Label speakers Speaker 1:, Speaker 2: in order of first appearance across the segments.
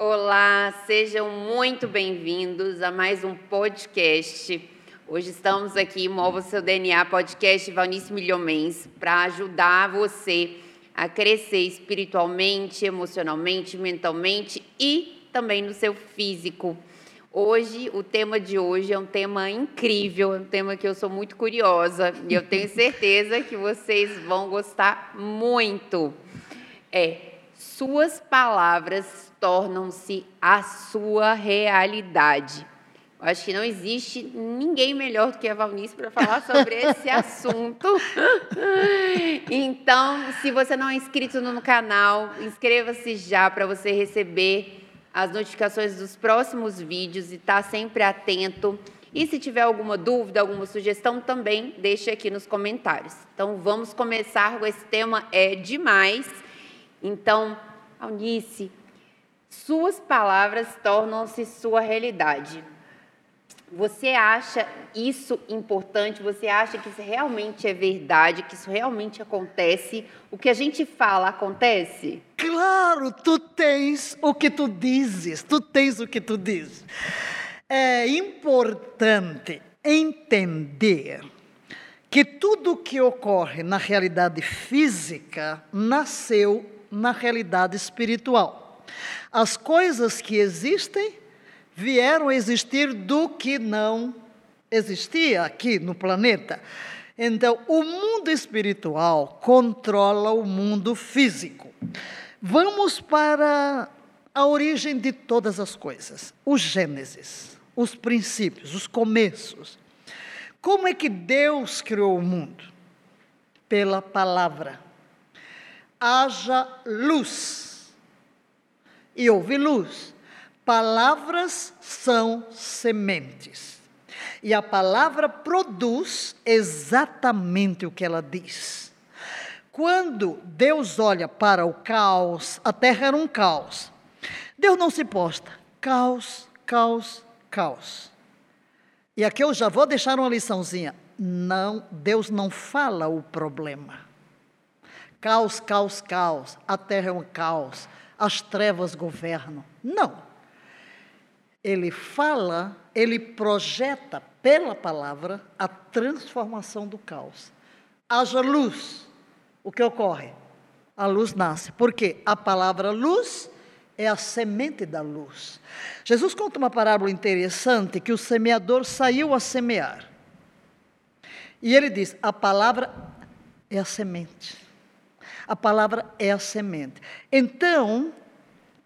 Speaker 1: Olá, sejam muito bem-vindos a mais um podcast. Hoje estamos aqui, Mova Seu DNA Podcast Valnice Milhomens, para ajudar você a crescer espiritualmente, emocionalmente, mentalmente e também no seu físico. Hoje, o tema de hoje é um tema incrível, é um tema que eu sou muito curiosa e eu tenho certeza que vocês vão gostar muito. É, suas palavras tornam-se a sua realidade. Eu acho que não existe ninguém melhor do que a Valnice para falar sobre esse assunto. Então, se você não é inscrito no canal, inscreva-se já para você receber as notificações dos próximos vídeos e estar tá sempre atento. E se tiver alguma dúvida, alguma sugestão, também deixe aqui nos comentários. Então, vamos começar com esse tema, é demais. Então, Eunice, suas palavras tornam-se sua realidade. Você acha isso importante? Você acha que isso realmente é verdade? Que isso realmente acontece? O que a gente fala acontece?
Speaker 2: Claro, tu tens o que tu dizes. Tu tens o que tu dizes. É importante entender que tudo o que ocorre na realidade física nasceu na realidade espiritual. As coisas que existem vieram a existir do que não existia aqui no planeta. Então, o mundo espiritual controla o mundo físico. Vamos para a origem de todas as coisas, o Gênesis, os princípios, os começos. Como é que Deus criou o mundo? Pela palavra. Haja luz. E houve luz. Palavras são sementes. E a palavra produz exatamente o que ela diz. Quando Deus olha para o caos, a terra era um caos. Deus não se posta. Caos, caos, caos. E aqui eu já vou deixar uma liçãozinha. Não, Deus não fala o problema. Caos, caos, caos. A terra é um caos. As trevas governam. Não ele fala, ele projeta pela palavra a transformação do caos. Haja luz. O que ocorre? A luz nasce. Porque a palavra luz é a semente da luz. Jesus conta uma parábola interessante que o semeador saiu a semear. E ele diz: a palavra é a semente. A palavra é a semente. Então,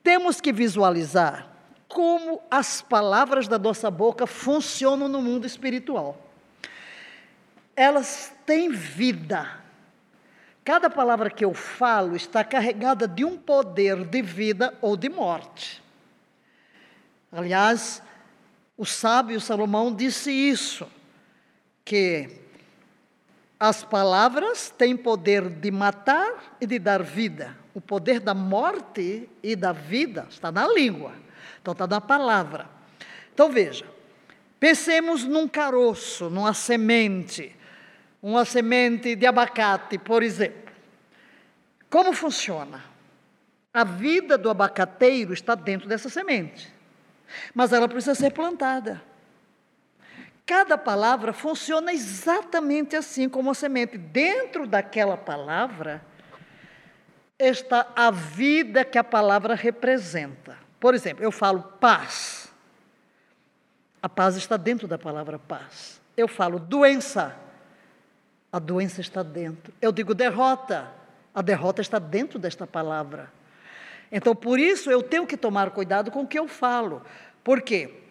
Speaker 2: temos que visualizar como as palavras da nossa boca funcionam no mundo espiritual. Elas têm vida. Cada palavra que eu falo está carregada de um poder de vida ou de morte. Aliás, o sábio Salomão disse isso, que as palavras têm poder de matar e de dar vida. O poder da morte e da vida está na língua. Então está na palavra. Então veja, pensemos num caroço, numa semente, uma semente de abacate, por exemplo. Como funciona? A vida do abacateiro está dentro dessa semente, mas ela precisa ser plantada. Cada palavra funciona exatamente assim como a semente. Dentro daquela palavra está a vida que a palavra representa. Por exemplo, eu falo paz. A paz está dentro da palavra paz. Eu falo doença. A doença está dentro. Eu digo derrota. A derrota está dentro desta palavra. Então, por isso, eu tenho que tomar cuidado com o que eu falo. Por quê?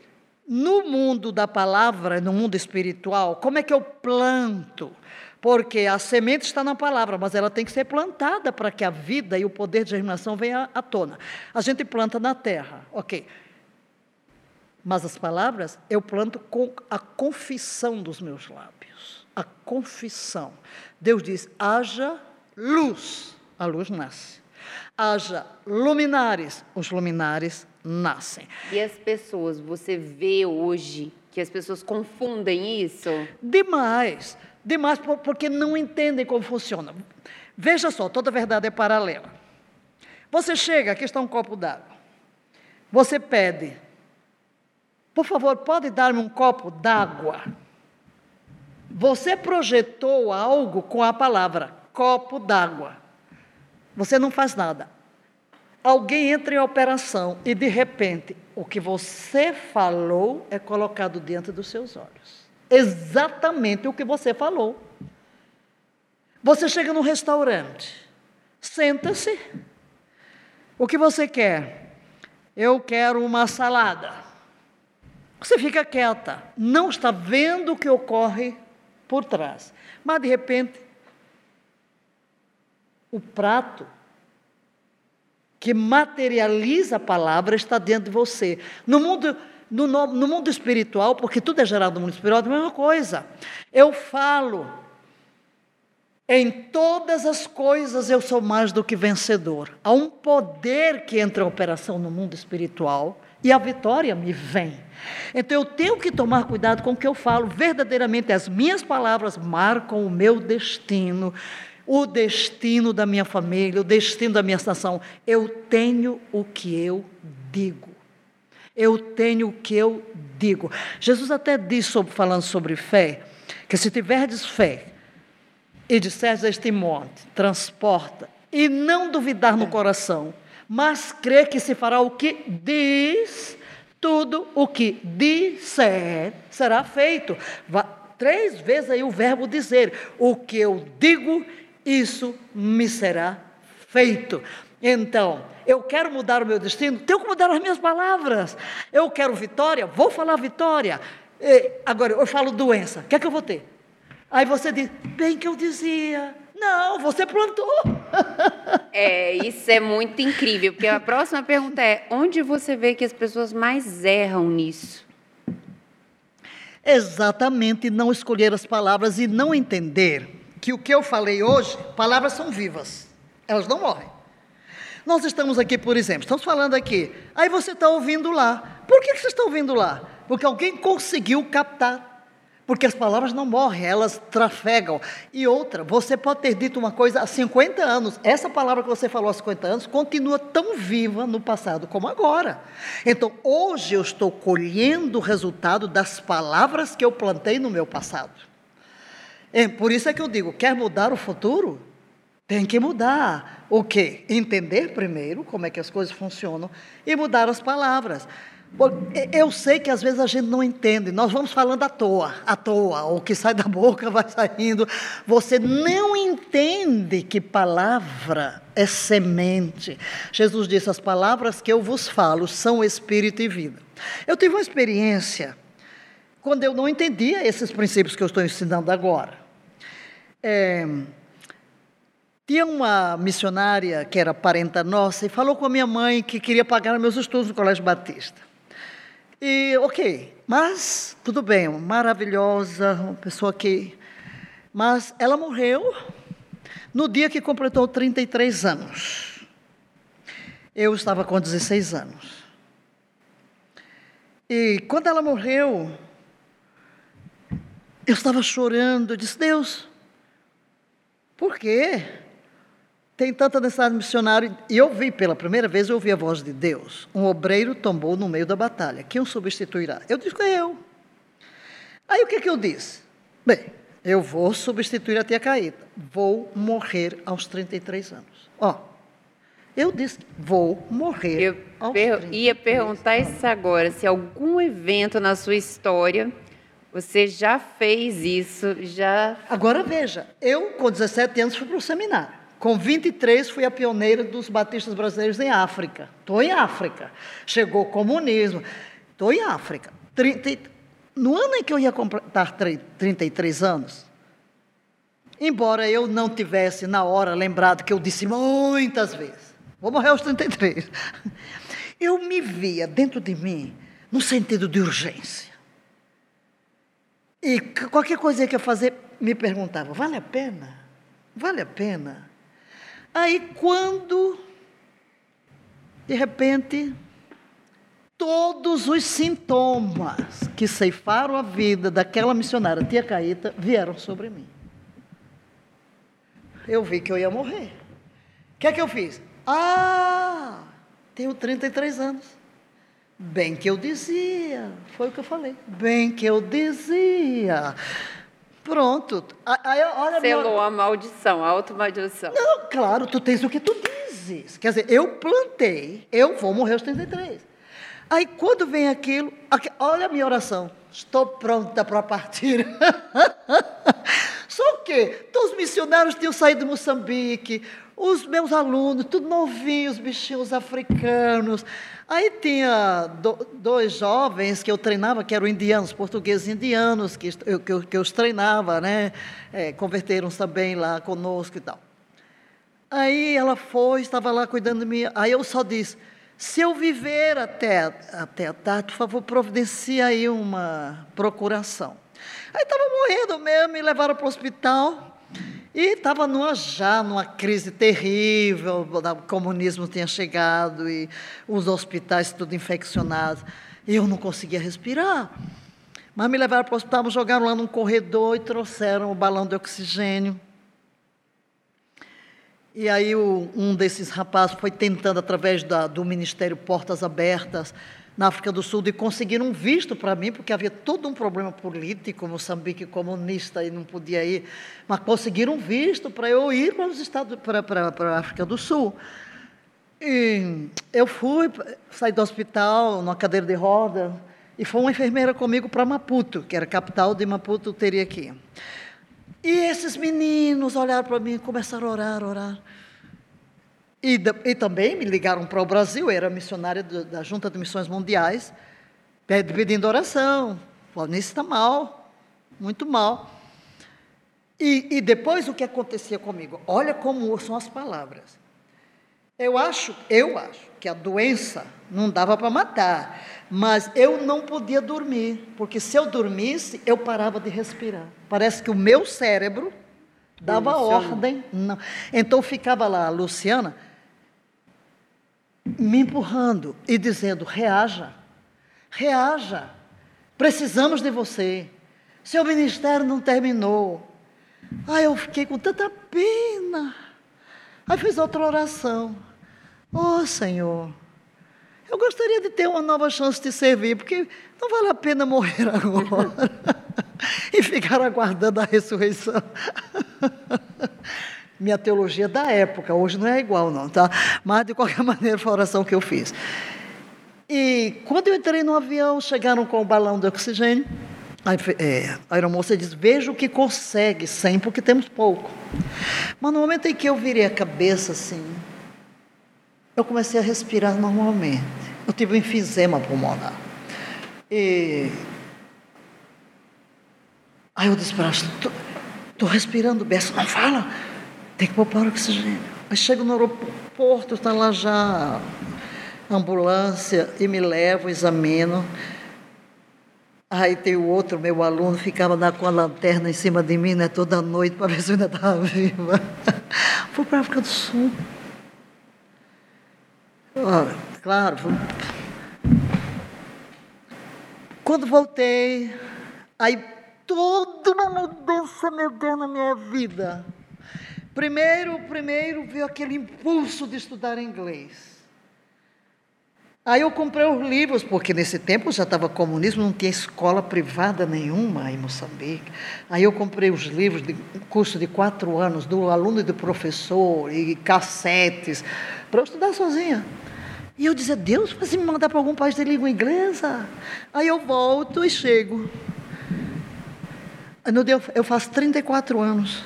Speaker 2: No mundo da palavra, no mundo espiritual, como é que eu planto? Porque a semente está na palavra, mas ela tem que ser plantada para que a vida e o poder de germinação venha à tona. A gente planta na terra, ok. Mas as palavras eu planto com a confissão dos meus lábios. A confissão. Deus diz: haja luz, a luz nasce. Haja luminares, os luminares nascem.
Speaker 1: E as pessoas, você vê hoje que as pessoas confundem isso?
Speaker 2: Demais demais porque não entendem como funciona. Veja só, toda verdade é paralela. Você chega, aqui está um copo d'água. Você pede, por favor, pode dar-me um copo d'água? Você projetou algo com a palavra copo d'água. Você não faz nada. Alguém entra em operação e, de repente, o que você falou é colocado diante dos seus olhos. Exatamente o que você falou. Você chega num restaurante, senta-se. O que você quer? Eu quero uma salada. Você fica quieta, não está vendo o que ocorre por trás. Mas, de repente, o prato que materializa a palavra está dentro de você. No mundo, no, no, mundo espiritual, porque tudo é gerado no mundo espiritual, é a mesma coisa. Eu falo, em todas as coisas eu sou mais do que vencedor. Há um poder que entra em operação no mundo espiritual e a vitória me vem. Então eu tenho que tomar cuidado com o que eu falo. Verdadeiramente as minhas palavras marcam o meu destino o destino da minha família, o destino da minha nação. Eu tenho o que eu digo. Eu tenho o que eu digo. Jesus até diz, sobre, falando sobre fé, que se tiverdes fé e disseres a este monte, transporta, e não duvidar no coração, mas crer que se fará o que diz, tudo o que disser será feito. três vezes aí o verbo dizer: o que eu digo isso me será feito. Então, eu quero mudar o meu destino, tenho que mudar as minhas palavras. Eu quero vitória, vou falar vitória. E, agora, eu falo doença, o que é que eu vou ter? Aí você diz, bem que eu dizia. Não, você plantou.
Speaker 1: É, isso é muito incrível, porque a próxima pergunta é: onde você vê que as pessoas mais erram nisso?
Speaker 2: Exatamente, não escolher as palavras e não entender que o que eu falei hoje, palavras são vivas, elas não morrem. Nós estamos aqui, por exemplo, estamos falando aqui, aí você está ouvindo lá. Por que você está ouvindo lá? Porque alguém conseguiu captar. Porque as palavras não morrem, elas trafegam. E outra, você pode ter dito uma coisa há 50 anos, essa palavra que você falou há 50 anos continua tão viva no passado como agora. Então, hoje eu estou colhendo o resultado das palavras que eu plantei no meu passado. É, por isso é que eu digo, quer mudar o futuro? Tem que mudar. O quê? Entender primeiro como é que as coisas funcionam e mudar as palavras. Eu sei que às vezes a gente não entende, nós vamos falando à toa, à toa, o que sai da boca vai saindo. Você não entende que palavra é semente. Jesus disse: As palavras que eu vos falo são espírito e vida. Eu tive uma experiência quando eu não entendia esses princípios que eu estou ensinando agora. É, tinha uma missionária que era parenta nossa e falou com a minha mãe que queria pagar meus estudos no Colégio Batista. E, ok, mas tudo bem, maravilhosa, uma pessoa que. Mas ela morreu no dia que completou 33 anos. Eu estava com 16 anos. E quando ela morreu, eu estava chorando, eu disse: Deus, por quê? Tem tanta necessidade de missionário. E eu vi, pela primeira vez, eu ouvi a voz de Deus. Um obreiro tombou no meio da batalha. Quem o substituirá? Eu disse, é eu. Aí o que, que eu disse? Bem, eu vou substituir a tia Caíta. Vou morrer aos 33 anos. Ó, eu disse, vou morrer
Speaker 1: eu
Speaker 2: aos
Speaker 1: per
Speaker 2: 33
Speaker 1: ia perguntar isso agora, se algum evento na sua história você já fez isso, já.
Speaker 2: Agora veja, eu com 17 anos fui para o seminário. Com 23 fui a pioneira dos batistas brasileiros em África. Estou em África. Chegou o comunismo. Estou em África. 30, no ano em que eu ia completar 33 anos, embora eu não tivesse na hora lembrado que eu disse muitas vezes, vou morrer aos 33, eu me via dentro de mim no sentido de urgência. E qualquer coisa que eu fazer, me perguntava: vale a pena? Vale a pena? Aí, quando, de repente, todos os sintomas que ceifaram a vida daquela missionária, tia Caíta, vieram sobre mim. Eu vi que eu ia morrer. O que é que eu fiz? Ah, tenho 33 anos. Bem que eu dizia, foi o que eu falei. Bem que eu dizia. Pronto. Aí, olha
Speaker 1: Selou minha... a maldição, a automaldição.
Speaker 2: Não, claro, tu tens o que tu dizes. Quer dizer, eu plantei, eu vou morrer aos 33. Aí quando vem aquilo, olha a minha oração. Estou pronta para partir. Só que todos os missionários tinham saído de Moçambique, os meus alunos, tudo novinhos, bichinhos africanos. Aí tinha do, dois jovens que eu treinava, que eram indianos, portugueses indianos, que eu, que eu, que eu os treinava, né? É, converteram também lá conosco e tal. Aí ela foi, estava lá cuidando de mim. Aí eu só disse: se eu viver até, até a tarde, por favor, providencie aí uma procuração. Aí estava morrendo mesmo, me levaram para o hospital. E estava numa, já numa crise terrível, o comunismo tinha chegado e os hospitais tudo infeccionados. E eu não conseguia respirar. Mas me levaram para o hospital, jogaram lá num corredor e trouxeram o balão de oxigênio. E aí o, um desses rapazes foi tentando, através da, do Ministério Portas Abertas, na África do Sul, de conseguir um visto para mim, porque havia todo um problema político, Moçambique comunista e não podia ir, mas conseguiram um visto para eu ir para os Estados, para, para, para a África do Sul. E eu fui, saí do hospital, numa cadeira de roda, e foi uma enfermeira comigo para Maputo, que era a capital de Maputo, teria aqui. E esses meninos olharam para mim e começaram a orar, orar. E, e também me ligaram para o Brasil, eu era missionária do, da Junta de Missões Mundiais, pedindo oração. Falando, isso está mal, muito mal. E, e depois o que acontecia comigo? Olha como são as palavras. Eu acho, eu acho que a doença não dava para matar, mas eu não podia dormir, porque se eu dormisse, eu parava de respirar. Parece que o meu cérebro dava ordem. Não. Então ficava lá a Luciana me empurrando e dizendo: reaja, reaja, precisamos de você. Seu ministério não terminou. Aí eu fiquei com tanta pena. Aí fiz outra oração. Oh, Senhor, eu gostaria de ter uma nova chance de servir, porque não vale a pena morrer agora e ficar aguardando a ressurreição. Minha teologia da época, hoje não é igual, não, tá? Mas, de qualquer maneira, foi a oração que eu fiz. E quando eu entrei no avião, chegaram com o balão de oxigênio. A, é, a aeromoça diz: Veja o que consegue sem, porque temos pouco. Mas no momento em que eu virei a cabeça assim, eu comecei a respirar normalmente. Eu tive um enfisema pulmonar. E aí eu disse para ela, estou respirando bem, não fala, tem que poupar oxigênio. Aí chego no aeroporto, está lá já a ambulância e me levo, examino. Aí tem o outro, meu aluno, ficava lá com a lanterna em cima de mim, né, toda noite, para ver se eu ainda estava viva. Fui para a África do Sul. Claro. Quando voltei, aí toda uma mudança me deu na minha vida. Primeiro, primeiro veio aquele impulso de estudar inglês. Aí eu comprei os livros, porque nesse tempo já estava comunismo, não tinha escola privada nenhuma em Moçambique. Aí eu comprei os livros de curso de quatro anos, do aluno e do professor, e cassetes, para eu estudar sozinha. E eu dizia, Deus, vai me mandar para algum país de língua inglesa? Aí eu volto e chego. No eu faço 34 anos.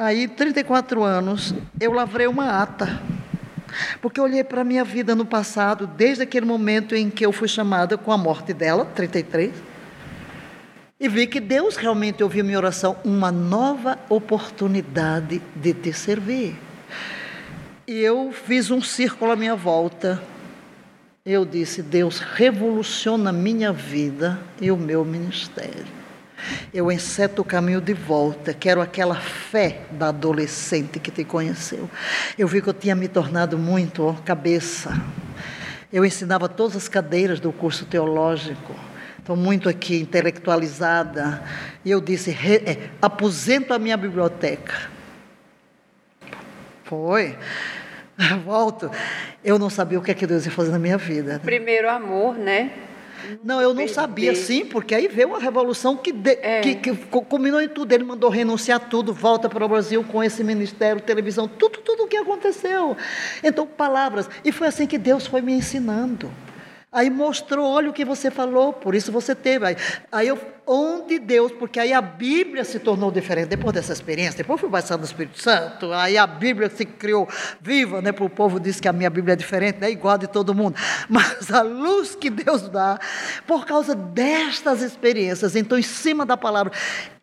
Speaker 2: Aí, 34 anos, eu lavrei uma ata. Porque eu olhei para a minha vida no passado, desde aquele momento em que eu fui chamada com a morte dela, 33, e vi que Deus realmente ouviu minha oração, uma nova oportunidade de te servir. E eu fiz um círculo à minha volta. Eu disse: Deus revoluciona a minha vida e o meu ministério. Eu enceto o caminho de volta. Quero aquela fé da adolescente que te conheceu. Eu vi que eu tinha me tornado muito ó, cabeça. Eu ensinava todas as cadeiras do curso teológico. Estou muito aqui intelectualizada. E eu disse: é, aposento a minha biblioteca. Foi. volto, eu não sabia o que é que Deus ia fazer na minha vida. Né?
Speaker 1: Primeiro amor, né?
Speaker 2: Não, eu não sabia, sim, porque aí veio uma revolução que, de, é. que, que culminou em tudo. Ele mandou renunciar tudo, volta para o Brasil com esse ministério, televisão, tudo, tudo o que aconteceu. Então, palavras. E foi assim que Deus foi me ensinando. Aí mostrou, olha o que você falou, por isso você teve. Aí, aí eu, onde Deus, porque aí a Bíblia se tornou diferente depois dessa experiência. Depois fui batizado no Espírito Santo, aí a Bíblia se criou viva, né? Para o povo diz que a minha Bíblia é diferente, é né, igual a de todo mundo. Mas a luz que Deus dá, por causa destas experiências, então em cima da palavra,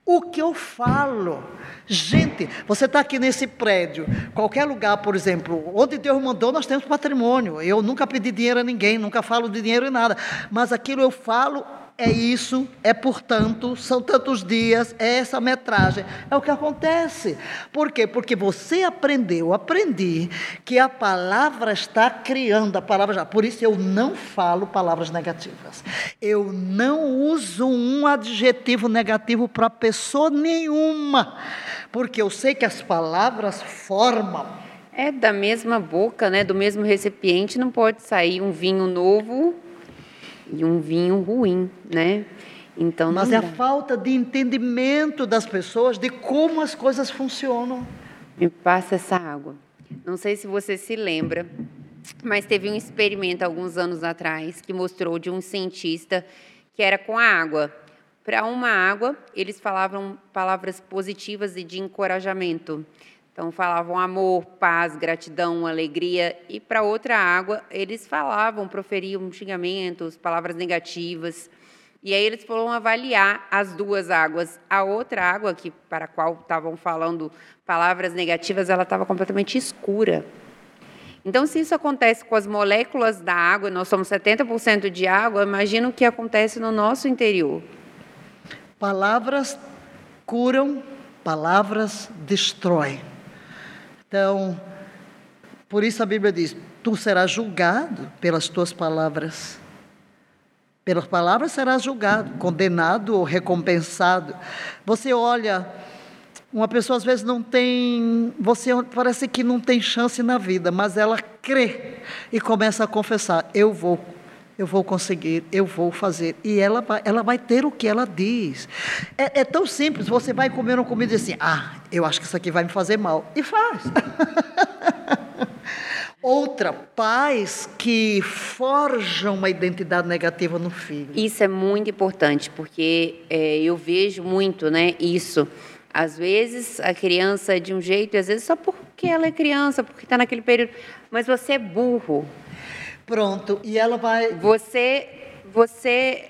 Speaker 2: o que eu falo. Gente, você está aqui nesse prédio, qualquer lugar, por exemplo, onde Deus mandou, nós temos patrimônio. Eu nunca pedi dinheiro a ninguém, nunca falo de dinheiro em nada. Mas aquilo eu falo é isso, é portanto, são tantos dias, é essa metragem. É o que acontece. Por quê? Porque você aprendeu, aprendi que a palavra está criando a palavra já. Por isso eu não falo palavras negativas. Eu não uso um adjetivo negativo para pessoa nenhuma, porque eu sei que as palavras formam.
Speaker 1: É da mesma boca, né? Do mesmo recipiente, não pode sair um vinho novo e um vinho ruim, né?
Speaker 2: Então Mas é a falta de entendimento das pessoas de como as coisas funcionam.
Speaker 1: Me passa essa água. Não sei se você se lembra, mas teve um experimento alguns anos atrás que mostrou de um cientista que era com a água. Para uma água, eles falavam palavras positivas e de encorajamento. Então falavam amor, paz, gratidão, alegria, e para outra água eles falavam, proferiam xingamentos, palavras negativas. E aí eles foram avaliar as duas águas. A outra água que para a qual estavam falando palavras negativas, ela estava completamente escura. Então, se isso acontece com as moléculas da água, nós somos 70% de água, imagina o que acontece no nosso interior.
Speaker 2: Palavras curam, palavras destroem. Então, por isso a Bíblia diz: Tu serás julgado pelas tuas palavras. Pelas palavras serás julgado, condenado ou recompensado. Você olha, uma pessoa às vezes não tem, você parece que não tem chance na vida, mas ela crê e começa a confessar: Eu vou eu vou conseguir, eu vou fazer. E ela vai, ela vai ter o que ela diz. É, é tão simples, você vai comer uma comida assim, ah, eu acho que isso aqui vai me fazer mal. E faz. Outra, pais que forjam uma identidade negativa no filho.
Speaker 1: Isso é muito importante, porque é, eu vejo muito né, isso. Às vezes a criança é de um jeito, às vezes só porque ela é criança, porque está naquele período. Mas você é burro.
Speaker 2: Pronto, e ela vai.
Speaker 1: Você, você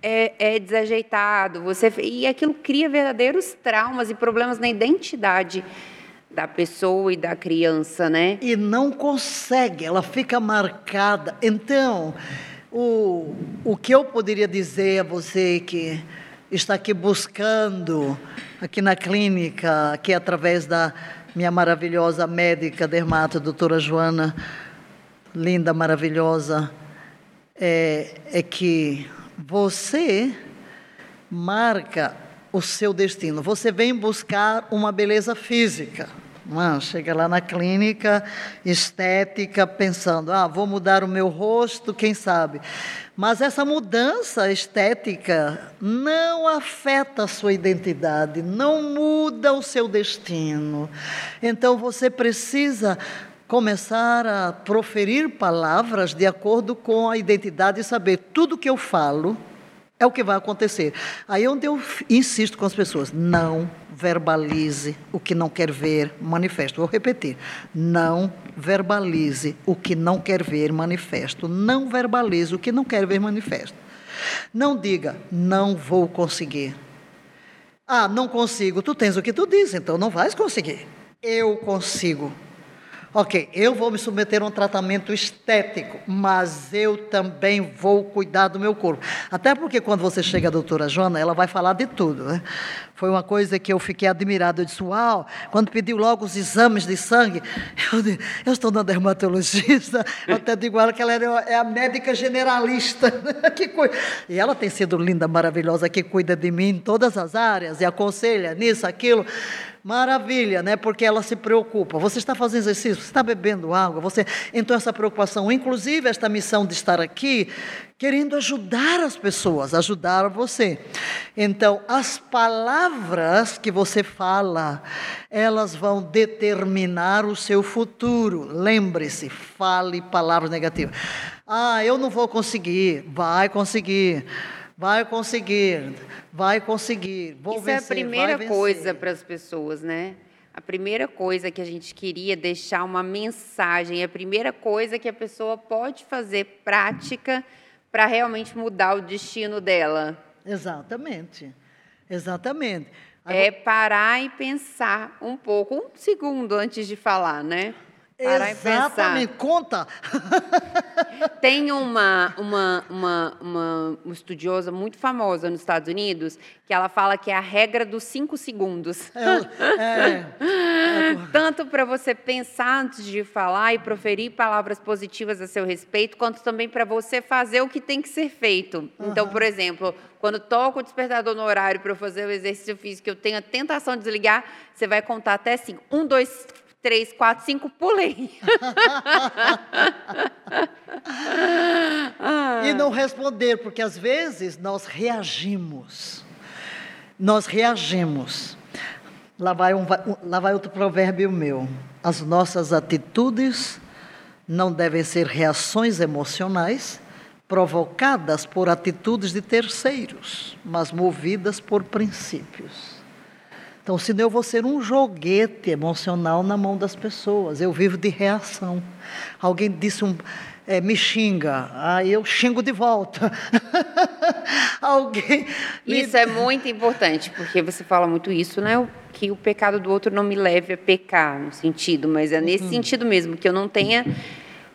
Speaker 1: é, é, desajeitado, você e aquilo cria verdadeiros traumas e problemas na identidade da pessoa e da criança, né?
Speaker 2: E não consegue, ela fica marcada. Então, o, o que eu poderia dizer a você que está aqui buscando, aqui na clínica, aqui através da minha maravilhosa médica dermato, doutora Joana, linda, maravilhosa, é, é que você marca o seu destino. Você vem buscar uma beleza física. Não, chega lá na clínica estética pensando, ah, vou mudar o meu rosto, quem sabe. Mas essa mudança estética não afeta a sua identidade, não muda o seu destino. Então você precisa começar a proferir palavras de acordo com a identidade e saber tudo que eu falo é o que vai acontecer. Aí é onde eu insisto com as pessoas, não verbalize o que não quer ver manifesto. Vou repetir, não verbalize o que não quer ver manifesto. Não verbalize o que não quer ver manifesto. Não diga, não vou conseguir. Ah, não consigo. Tu tens o que tu diz, então não vais conseguir. Eu consigo. Ok, eu vou me submeter a um tratamento estético, mas eu também vou cuidar do meu corpo. Até porque quando você chega a doutora Joana, ela vai falar de tudo. Né? Foi uma coisa que eu fiquei admirado. Eu disse, uau, quando pediu logo os exames de sangue, eu, disse, eu estou na dermatologista, eu até digo ela que ela é a médica generalista. que coisa. E ela tem sido linda, maravilhosa, que cuida de mim em todas as áreas, e aconselha nisso, aquilo. Maravilha, né? Porque ela se preocupa. Você está fazendo exercício, você está bebendo água, você. Então, essa preocupação, inclusive esta missão de estar aqui, querendo ajudar as pessoas, ajudar você. Então, as palavras que você fala, elas vão determinar o seu futuro. Lembre-se, fale palavras negativas. Ah, eu não vou conseguir. Vai conseguir. Vai conseguir, vai conseguir. Vou
Speaker 1: Isso
Speaker 2: vencer,
Speaker 1: é a primeira coisa para as pessoas, né? A primeira coisa que a gente queria deixar uma mensagem, a primeira coisa que a pessoa pode fazer prática para realmente mudar o destino dela.
Speaker 2: Exatamente, exatamente.
Speaker 1: é parar e pensar um pouco, um segundo antes de falar, né?
Speaker 2: Parar Exatamente, conta.
Speaker 1: Tem uma, uma, uma, uma, estudiosa muito famosa nos Estados Unidos que ela fala que é a regra dos cinco segundos. É, é, é. Tanto para você pensar antes de falar e proferir palavras positivas a seu respeito, quanto também para você fazer o que tem que ser feito. Uhum. Então, por exemplo, quando toca o despertador no horário para eu fazer o exercício físico, eu tenho a tentação de desligar, você vai contar até cinco. Um, dois, três, quatro, cinco, pulei.
Speaker 2: e não responder, porque às vezes nós reagimos. Nós reagimos. Lá vai, um, lá vai outro provérbio meu. As nossas atitudes não devem ser reações emocionais provocadas por atitudes de terceiros, mas movidas por princípios. Então, senão eu vou ser um joguete emocional na mão das pessoas. Eu vivo de reação. Alguém disse um, é, me xinga, aí eu xingo de volta.
Speaker 1: Alguém. Me... Isso é muito importante, porque você fala muito isso, né? Que o pecado do outro não me leve a pecar, no sentido, mas é nesse uhum. sentido mesmo, que eu não tenha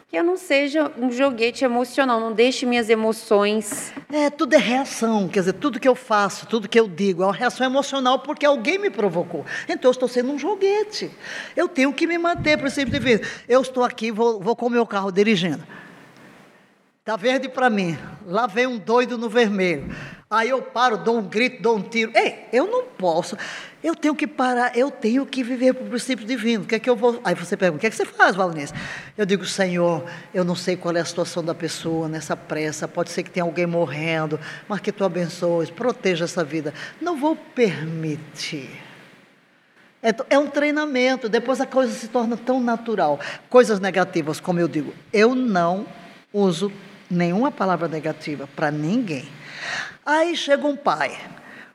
Speaker 1: que eu não seja um joguete emocional, não deixe minhas emoções.
Speaker 2: É, tudo é reação, quer dizer, tudo que eu faço, tudo que eu digo é uma reação emocional porque alguém me provocou. Então eu estou sendo um joguete. Eu tenho que me manter, por exemplo, eu estou aqui, vou, vou com o meu carro dirigindo. Está verde para mim, lá vem um doido no vermelho. Aí eu paro, dou um grito, dou um tiro. Ei, eu não posso. Eu tenho que parar, eu tenho que viver por princípio divino. O que é que eu vou. Aí você pergunta, o que é que você faz, Valnice? Eu digo, Senhor, eu não sei qual é a situação da pessoa nessa pressa, pode ser que tenha alguém morrendo, mas que tu abençoes, proteja essa vida. Não vou permitir. É, é um treinamento, depois a coisa se torna tão natural. Coisas negativas, como eu digo, eu não uso nenhuma palavra negativa para ninguém. Aí chega um pai.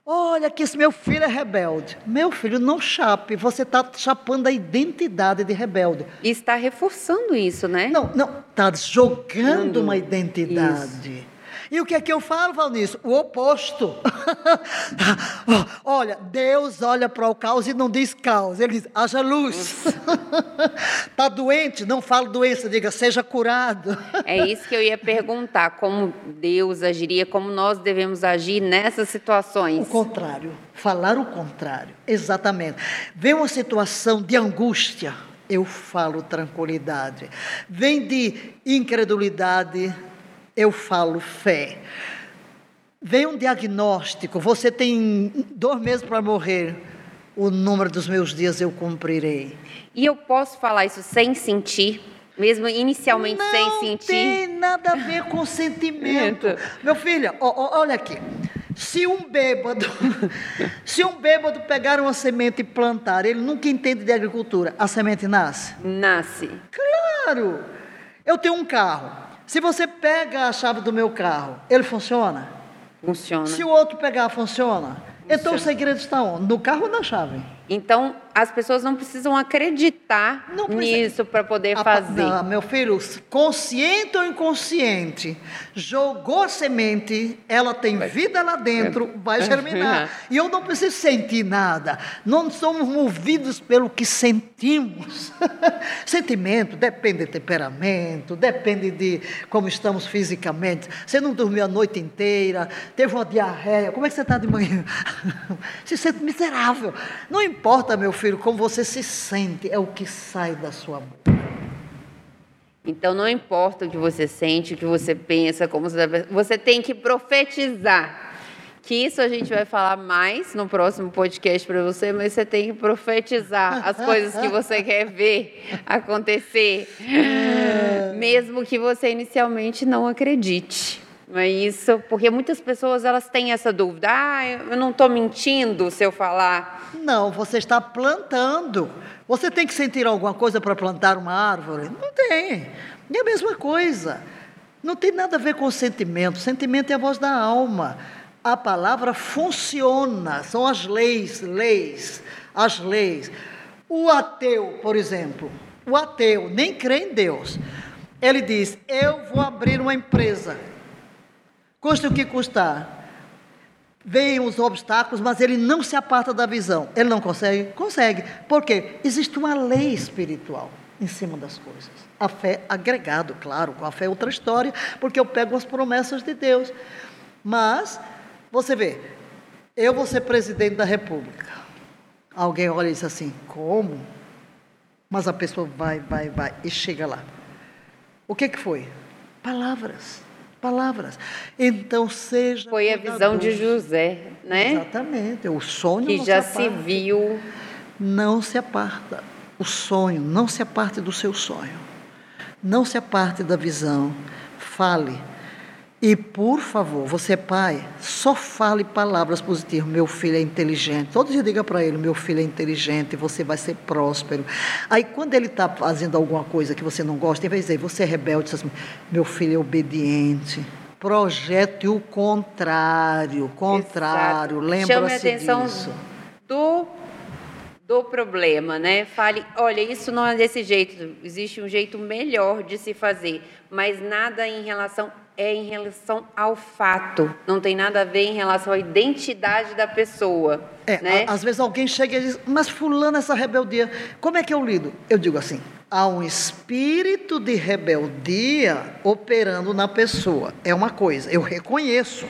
Speaker 2: Olha que esse meu filho é rebelde. Meu filho, não chape. Você está chapando a identidade de rebelde.
Speaker 1: E está reforçando isso, né?
Speaker 2: Não, não. Está jogando uma identidade. Isso. E o que é que eu falo, Valnice? O oposto. olha, Deus olha para o caos e não diz caos, ele diz, haja luz. Está doente? Não fala doença, diga, seja curado.
Speaker 1: é isso que eu ia perguntar, como Deus agiria, como nós devemos agir nessas situações.
Speaker 2: O contrário, falar o contrário, exatamente. Vem uma situação de angústia, eu falo tranquilidade. Vem de incredulidade, eu falo fé. Vem um diagnóstico, você tem dois meses para morrer, o número dos meus dias eu cumprirei.
Speaker 1: E eu posso falar isso sem sentir? Mesmo inicialmente
Speaker 2: não
Speaker 1: sem sentir?
Speaker 2: Não tem nada a ver com sentimento. Meu filho, ó, ó, olha aqui. Se um bêbado, se um bêbado pegar uma semente e plantar, ele nunca entende de agricultura, a semente nasce?
Speaker 1: Nasce.
Speaker 2: Claro. Eu tenho um carro. Se você pega a chave do meu carro, ele funciona?
Speaker 1: Funciona.
Speaker 2: Se o outro pegar, funciona? funciona. Então o segredo está onde? No carro ou na chave?
Speaker 1: Então, as pessoas não precisam acreditar não nisso para poder a, fazer. Não,
Speaker 2: meu filho, consciente ou inconsciente, jogou a semente, ela tem vida lá dentro, vai germinar. e eu não preciso sentir nada. Não somos movidos pelo que sentimos. Sentimento depende de temperamento, depende de como estamos fisicamente. Você não dormiu a noite inteira, teve uma diarreia, como é que você está de manhã? Se sente miserável. Não importa, meu filho, como você se sente, é o que sai da sua boca.
Speaker 1: Então não importa o que você sente, o que você pensa, como você, você tem que profetizar. Que isso a gente vai falar mais no próximo podcast para você, mas você tem que profetizar as coisas que você quer ver acontecer, é. mesmo que você inicialmente não acredite. É isso, porque muitas pessoas elas têm essa dúvida. Ah, eu não estou mentindo se eu falar.
Speaker 2: Não, você está plantando. Você tem que sentir alguma coisa para plantar uma árvore? Não tem. É a mesma coisa. Não tem nada a ver com sentimento. Sentimento é a voz da alma. A palavra funciona, são as leis, leis, as leis. O ateu, por exemplo, o ateu nem crê em Deus. Ele diz: Eu vou abrir uma empresa custe o que custar. Vêm os obstáculos, mas ele não se aparta da visão. Ele não consegue? Consegue. Por quê? Existe uma lei espiritual em cima das coisas. A fé agregado, claro, com a fé é outra história, porque eu pego as promessas de Deus. Mas, você vê, eu vou ser presidente da República. Alguém olha e diz assim: como? Mas a pessoa vai, vai, vai e chega lá. O que, que foi? Palavras palavras. Então seja.
Speaker 1: Foi a visão de José, né?
Speaker 2: Exatamente. O sonho
Speaker 1: que já se, se viu.
Speaker 2: Não se aparta. O sonho, não se aparte do seu sonho. Não se aparte da visão. Fale e, por favor, você pai, só fale palavras positivas. Meu filho é inteligente. Todo dia diga para ele: meu filho é inteligente, você vai ser próspero. Aí, quando ele está fazendo alguma coisa que você não gosta, em vez de dizer, você é rebelde, assim, meu filho é obediente. Projete o contrário, contrário. Lembra-se disso.
Speaker 1: do do problema, né? Fale, olha, isso não é desse jeito, existe um jeito melhor de se fazer, mas nada em relação é em relação ao fato, não tem nada a ver em relação à identidade da pessoa.
Speaker 2: É,
Speaker 1: né?
Speaker 2: a, às vezes alguém chega e diz, mas fulano essa rebeldia, como é que eu lido? Eu digo assim, há um espírito de rebeldia operando na pessoa. É uma coisa, eu reconheço.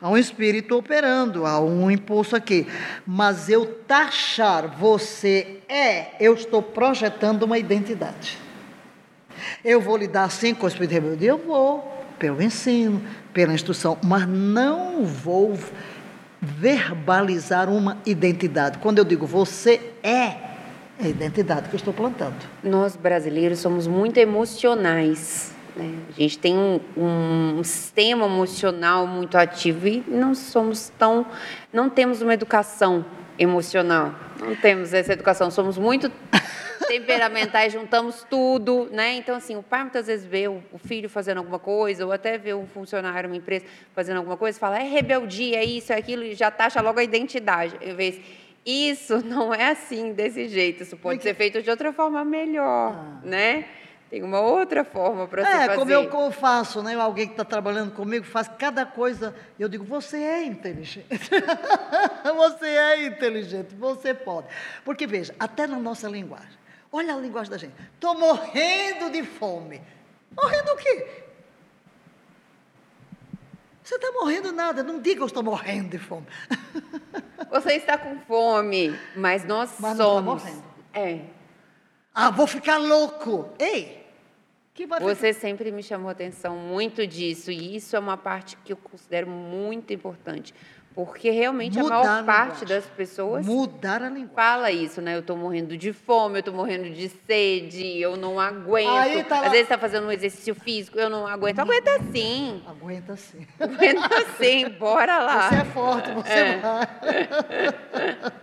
Speaker 2: Há um espírito operando, há um impulso aqui. Mas eu taxar você é, eu estou projetando uma identidade. Eu vou lidar assim com o espírito de rebeldia? Eu vou pelo ensino, pela instrução, mas não vou verbalizar uma identidade. Quando eu digo você é, é a identidade que eu estou plantando.
Speaker 1: Nós brasileiros somos muito emocionais. Né? A gente tem um, um, sistema emocional muito ativo e não somos tão, não temos uma educação emocional. Não temos essa educação. Somos muito temperamentais, juntamos tudo, né? Então, assim, o pai muitas vezes vê o filho fazendo alguma coisa, ou até vê um funcionário, uma empresa fazendo alguma coisa, fala, é rebeldia, é isso, é aquilo, e já taxa logo a identidade. Em vez, isso não é assim, desse jeito, isso pode ser feito de outra forma melhor, ah. né? Tem uma outra forma para é, se fazer.
Speaker 2: É, como eu faço, né? Alguém que está trabalhando comigo faz cada coisa. Eu digo, você é inteligente. você é inteligente, você pode. Porque, veja, até na nossa linguagem. Olha a linguagem da gente. Estou morrendo de fome. Morrendo o quê? Você está morrendo nada. Não diga eu estou morrendo de fome.
Speaker 1: Você está com fome, mas nós mas tá somos. Não está morrendo. É.
Speaker 2: Ah, vou ficar louco. Ei!
Speaker 1: Você sempre me chamou atenção muito disso, e isso é uma parte que eu considero muito importante. Porque realmente Mudar a maior parte das pessoas
Speaker 2: Mudar a linguagem.
Speaker 1: fala isso, né? Eu estou morrendo de fome, eu estou morrendo de sede, eu não aguento. Tá Às vezes está fazendo um exercício físico, eu não aguento. Aguenta sim.
Speaker 2: Aguenta sim.
Speaker 1: Aguenta sim, bora lá.
Speaker 2: Você é forte, você é. vai.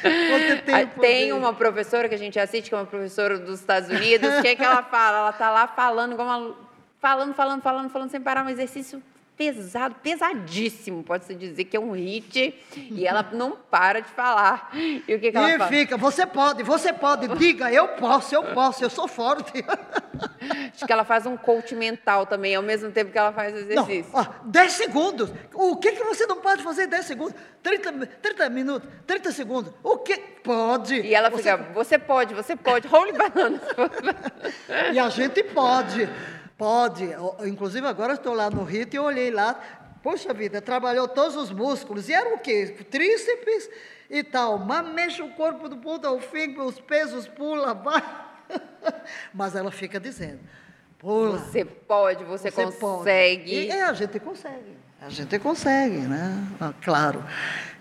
Speaker 1: Você tem, tem uma professora que a gente assiste, que é uma professora dos Estados Unidos, o que, é que ela fala? Ela está lá falando, uma, falando, falando, falando, falando, sem parar, um exercício pesado, pesadíssimo, pode-se dizer que é um hit, e ela não para de falar. E o que, que ela
Speaker 2: e
Speaker 1: fala?
Speaker 2: fica, você pode, você pode, diga, eu posso, eu posso, eu sou forte.
Speaker 1: Acho que ela faz um coach mental também, ao mesmo tempo que ela faz o exercício.
Speaker 2: Não, ó, 10 segundos. O que, que você não pode fazer em 10 segundos? 30, 30 minutos, 30 segundos. O que? Pode.
Speaker 1: E ela fica, você pode, você pode, holy banana.
Speaker 2: e a gente pode. Pode. Inclusive, agora estou lá no Rito e olhei lá. Poxa vida, trabalhou todos os músculos. E era o quê? Tríceps e tal. Mas mexe o corpo do ponto ao fim, os pesos pula, vai. Mas ela fica dizendo: Pula.
Speaker 1: Você pode, você,
Speaker 2: Você
Speaker 1: consegue.
Speaker 2: pode. E, é, a gente consegue. A gente consegue, né? Ah, claro.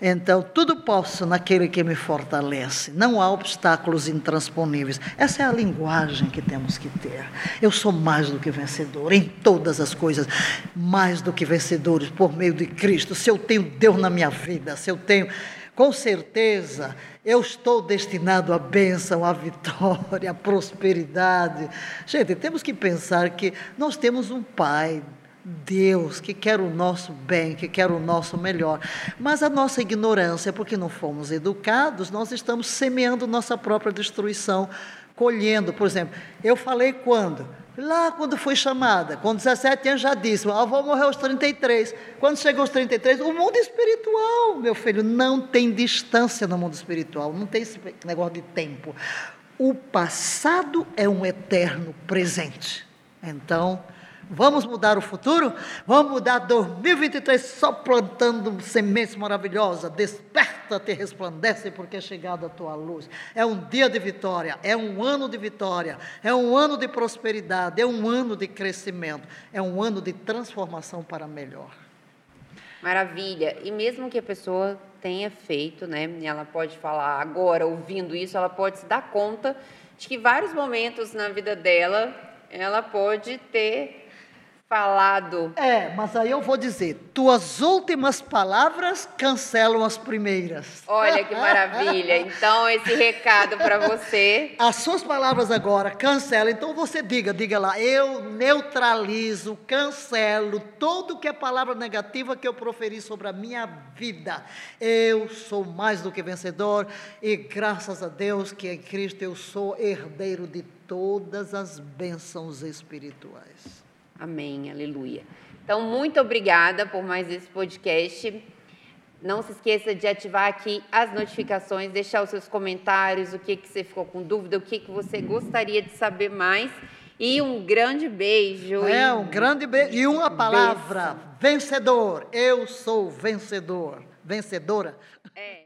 Speaker 2: Então, tudo posso naquele que me fortalece. Não há obstáculos intransponíveis. Essa é a linguagem que temos que ter. Eu sou mais do que vencedor em todas as coisas, mais do que vencedores por meio de Cristo. Se eu tenho Deus na minha vida, se eu tenho, com certeza, eu estou destinado à bênção, à vitória, à prosperidade. Gente, temos que pensar que nós temos um Pai Deus que quer o nosso bem, que quer o nosso melhor. Mas a nossa ignorância, porque não fomos educados, nós estamos semeando nossa própria destruição, colhendo. Por exemplo, eu falei quando? Lá quando fui chamada, com 17 anos já disse, vou morrer aos 33. Quando chegou aos 33, o mundo espiritual, meu filho, não tem distância no mundo espiritual, não tem esse negócio de tempo. O passado é um eterno presente. Então, Vamos mudar o futuro? Vamos mudar 2023 só plantando sementes maravilhosas. Desperta-te, resplandece, porque é chegada a tua luz. É um dia de vitória, é um ano de vitória, é um ano de prosperidade, é um ano de crescimento, é um ano de transformação para melhor.
Speaker 1: Maravilha. E mesmo que a pessoa tenha feito, né? Ela pode falar agora, ouvindo isso, ela pode se dar conta de que vários momentos na vida dela ela pode ter falado.
Speaker 2: É, mas aí eu vou dizer: tuas últimas palavras cancelam as primeiras.
Speaker 1: Olha que maravilha. Então, esse recado para você.
Speaker 2: As suas palavras agora cancelam. Então, você diga, diga lá: eu neutralizo, cancelo tudo que é palavra negativa que eu proferi sobre a minha vida. Eu sou mais do que vencedor e graças a Deus que em Cristo eu sou herdeiro de todas as bênçãos espirituais.
Speaker 1: Amém, aleluia. Então, muito obrigada por mais esse podcast. Não se esqueça de ativar aqui as notificações, deixar os seus comentários, o que, que você ficou com dúvida, o que, que você gostaria de saber mais. E um grande beijo.
Speaker 2: É, um grande beijo. E uma palavra: vencedor. Eu sou vencedor. Vencedora.
Speaker 1: É.